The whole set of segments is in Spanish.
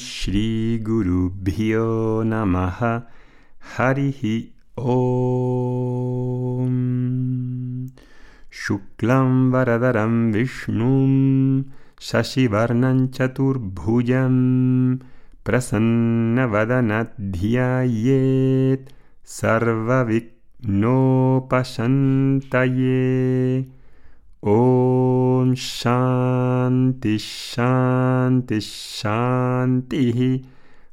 Shri Guru Bhyo Namaha Harihi Om Shuklam Varadaram Vishnum Shashivarnam Chaturbhujam Sarvavik Pashantaye Om Shanti Shanti Shanti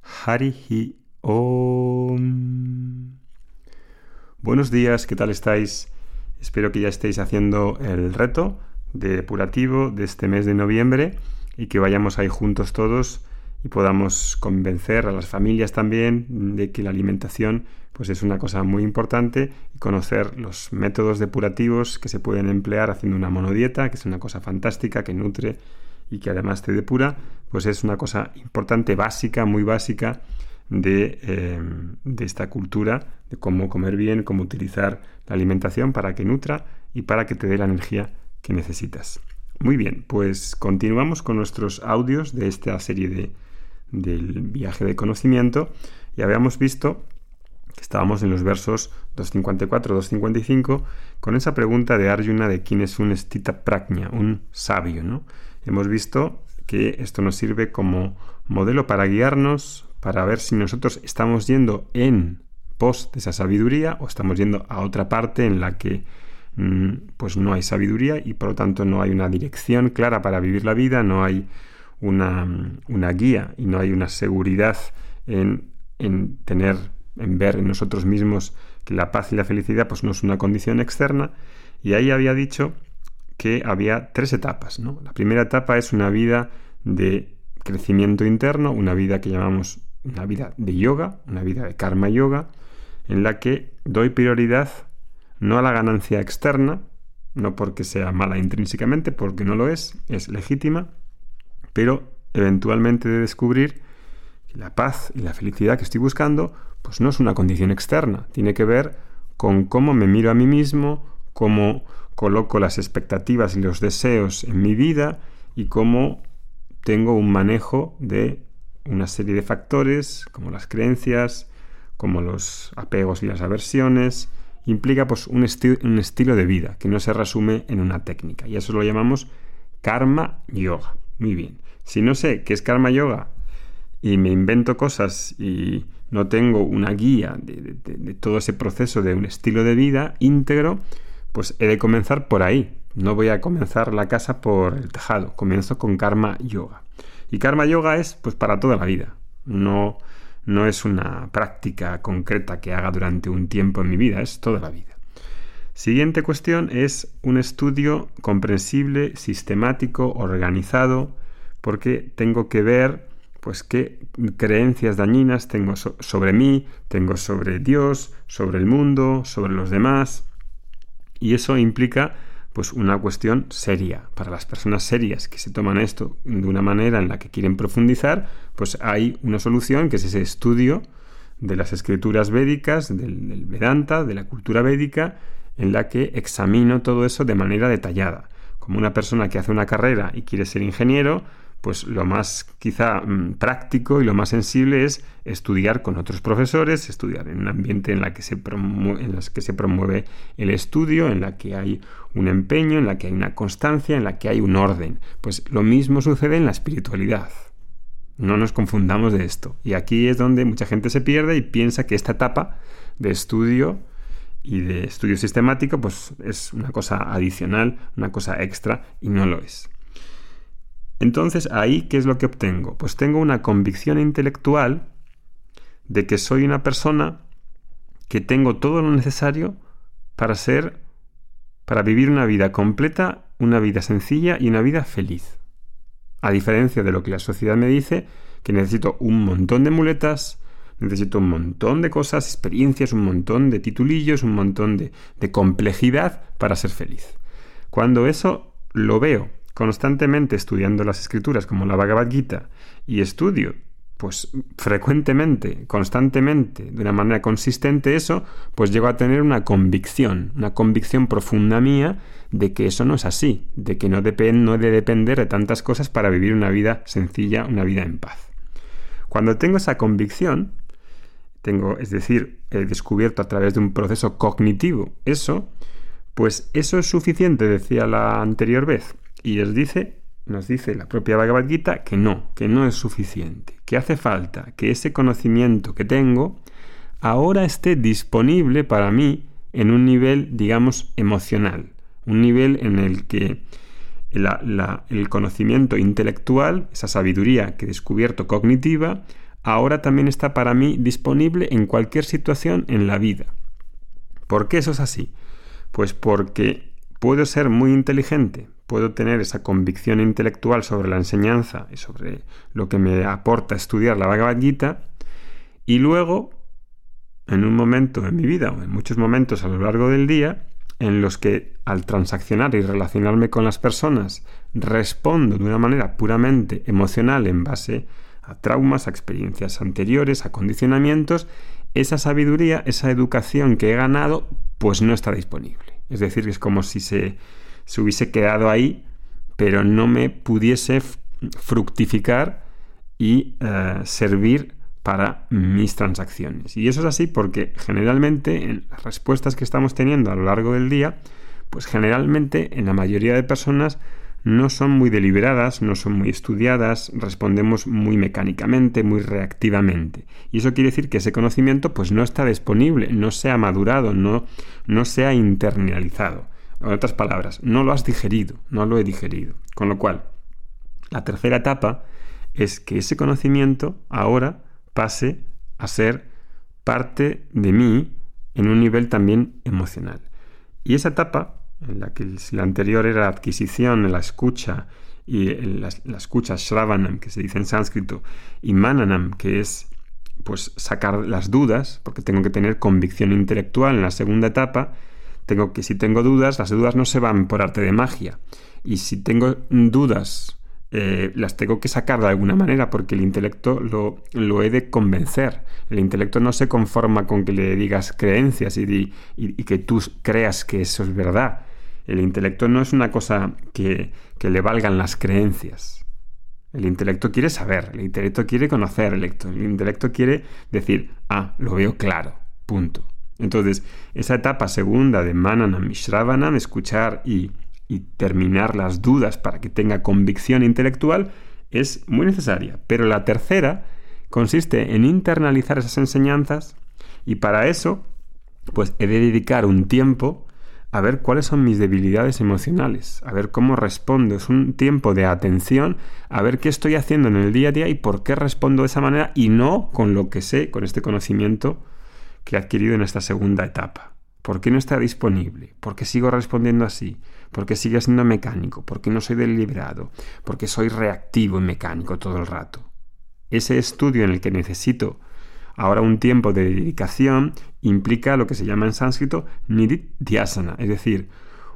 Harihi Om. Buenos días, ¿qué tal estáis? Espero que ya estéis haciendo el reto depurativo de este mes de noviembre y que vayamos ahí juntos todos y podamos convencer a las familias también de que la alimentación pues es una cosa muy importante y conocer los métodos depurativos que se pueden emplear haciendo una monodieta, que es una cosa fantástica, que nutre y que además te depura, pues es una cosa importante, básica, muy básica de, eh, de esta cultura, de cómo comer bien, cómo utilizar la alimentación para que nutra y para que te dé la energía que necesitas. Muy bien, pues continuamos con nuestros audios de esta serie de, del viaje de conocimiento y habíamos visto Estábamos en los versos 254-255 con esa pregunta de Arjuna de quién es un stita prajna, un sabio. ¿no? Hemos visto que esto nos sirve como modelo para guiarnos, para ver si nosotros estamos yendo en pos de esa sabiduría o estamos yendo a otra parte en la que mm, pues no hay sabiduría y por lo tanto no hay una dirección clara para vivir la vida, no hay una, una guía y no hay una seguridad en, en tener en ver en nosotros mismos que la paz y la felicidad pues no es una condición externa y ahí había dicho que había tres etapas. ¿no? La primera etapa es una vida de crecimiento interno, una vida que llamamos una vida de yoga, una vida de karma yoga, en la que doy prioridad no a la ganancia externa, no porque sea mala intrínsecamente, porque no lo es, es legítima, pero eventualmente de descubrir que la paz y la felicidad que estoy buscando pues no es una condición externa, tiene que ver con cómo me miro a mí mismo, cómo coloco las expectativas y los deseos en mi vida y cómo tengo un manejo de una serie de factores como las creencias, como los apegos y las aversiones, implica pues un, un estilo de vida que no se resume en una técnica y eso lo llamamos karma yoga. Muy bien. Si no sé qué es karma yoga y me invento cosas y no tengo una guía de, todo ese proceso de un estilo de vida íntegro, pues he de comenzar por ahí. No voy a comenzar la casa por el tejado, comienzo con karma yoga. Y karma yoga es pues para toda la vida. No, no es una práctica concreta que haga durante un tiempo en mi vida, es toda la vida. Siguiente cuestión es un estudio comprensible, sistemático, organizado, porque tengo que ver pues qué creencias dañinas tengo sobre mí, tengo sobre Dios, sobre el mundo, sobre los demás. Y eso implica pues una cuestión seria. Para las personas serias que se toman esto de una manera en la que quieren profundizar, pues hay una solución que es ese estudio de las escrituras védicas, del, del Vedanta, de la cultura védica, en la que examino todo eso de manera detallada. Como una persona que hace una carrera y quiere ser ingeniero, pues lo más quizá mm, práctico y lo más sensible es estudiar con otros profesores, estudiar en un ambiente en, la que se en que se promueve el estudio, en la que hay un empeño, en la que hay una constancia, en la que hay un orden. Pues lo mismo sucede en la espiritualidad. No nos confundamos de esto. Y aquí es donde mucha gente se pierde y piensa que esta etapa de estudio y de estudio sistemático pues es una cosa adicional, una cosa extra y no lo es. Entonces, ahí, ¿qué es lo que obtengo? Pues tengo una convicción intelectual de que soy una persona que tengo todo lo necesario para ser, para vivir una vida completa, una vida sencilla y una vida feliz. A diferencia de lo que la sociedad me dice, que necesito un montón de muletas, necesito un montón de cosas, experiencias, un montón de titulillos, un montón de, complejidad para ser feliz. Cuando eso lo veo constantemente estudiando las escrituras como la Bhagavad Gita y estudio pues frecuentemente, constantemente, de una manera consistente eso, pues llego a tener una convicción, una convicción profunda mía de que eso no es así, de que no, depende no he de depender de tantas cosas para vivir una vida sencilla, una vida en paz. Cuando tengo esa convicción, tengo, es decir, descubierto a través de un proceso cognitivo eso, pues eso es suficiente, decía la anterior vez. Y os dice, nos dice la propia Bhagavad Gita que no, que no es suficiente, que hace falta que ese conocimiento que tengo ahora esté disponible para mí en un nivel, digamos, emocional, un nivel en el que el conocimiento intelectual, esa sabiduría que he descubierto cognitiva, ahora también está para mí disponible en cualquier situación en la vida. ¿Por qué eso es así? Pues porque puedo ser muy inteligente, puedo tener esa convicción intelectual sobre la enseñanza y sobre lo que me aporta estudiar la Bhagavad y luego, en un momento en mi vida o en muchos momentos a lo largo del día, en los que al transaccionar y relacionarme con las personas respondo de una manera puramente emocional en base a traumas, a experiencias anteriores, a condicionamientos, esa sabiduría, esa educación que he ganado, pues no está disponible. Es decir, es como si se, se hubiese quedado ahí, pero no me pudiese fructificar y eh, servir para mis transacciones. Y eso es así porque generalmente en las respuestas que estamos teniendo a lo largo del día, pues generalmente en la mayoría de personas no son muy deliberadas, no son muy estudiadas, respondemos muy mecánicamente, muy reactivamente. Y eso quiere decir que ese conocimiento pues no está disponible, no se ha madurado, no, no se ha internalizado. En otras palabras, no lo has digerido, no lo he digerido. Con lo cual, la tercera etapa es que ese conocimiento ahora pase a ser parte de mí en un nivel también emocional. Y esa etapa, en la que la anterior era la adquisición, la escucha, y la, escucha Shravanam, que se dice en sánscrito, y Mananam, que es pues sacar las dudas, porque tengo que tener convicción intelectual en la segunda etapa, tengo que si tengo dudas, las dudas no se van por arte de magia. Y si tengo dudas eh, las tengo que sacar de alguna manera porque el intelecto lo, lo, he de convencer. El intelecto no se conforma con que le digas creencias y, que tú creas que eso es verdad. El intelecto no es una cosa que, que, le valgan las creencias. El intelecto quiere saber, el intelecto quiere conocer, el, el intelecto quiere decir, ah, lo veo claro, punto. Entonces, esa etapa segunda de Mananam y Shravanam, escuchar y y terminar las dudas para que tenga convicción intelectual es muy necesaria. Pero la tercera consiste en internalizar esas enseñanzas y para eso pues he de dedicar un tiempo a ver cuáles son mis debilidades emocionales, a ver cómo respondo. Es un tiempo de atención, a ver qué estoy haciendo en el día a día y por qué respondo de esa manera y no con lo que sé, con este conocimiento que he adquirido en esta segunda etapa. ¿Por qué no está disponible? ¿Por qué sigo respondiendo así? ¿Por qué sigue siendo mecánico? ¿Por qué no soy deliberado? ¿Por qué soy reactivo y mecánico todo el rato? Ese estudio en el que necesito ahora un tiempo de dedicación implica lo que se llama en sánscrito nididhyasana, es decir,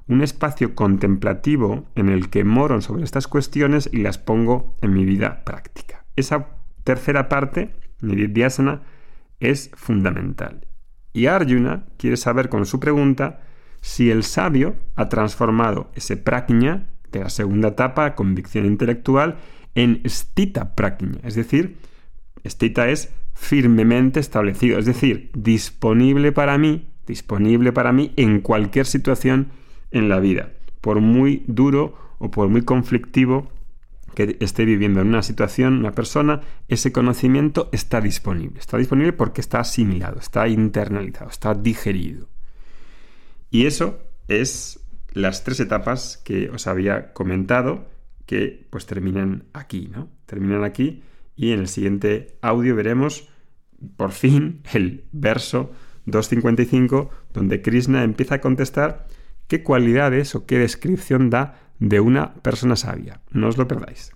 un espacio contemplativo en el que moro sobre estas cuestiones y las pongo en mi vida práctica. Esa tercera parte, nididhyasana, es fundamental y Arjuna quiere saber con su pregunta si el sabio ha transformado ese praknya de la segunda etapa, convicción intelectual, en stita praknya, es decir, stita es firmemente establecido, es decir, disponible para mí, disponible para mí en cualquier situación en la vida, por muy duro o por muy conflictivo que esté viviendo en una situación, una persona, ese conocimiento está disponible. Está disponible porque está asimilado, está internalizado, está digerido. Y eso es las tres etapas que os había comentado que pues terminan aquí, ¿no? Terminan aquí y en el siguiente audio veremos por fin el verso 255 donde Krishna empieza a contestar qué cualidades o qué descripción da de una persona sabia. No os lo perdáis.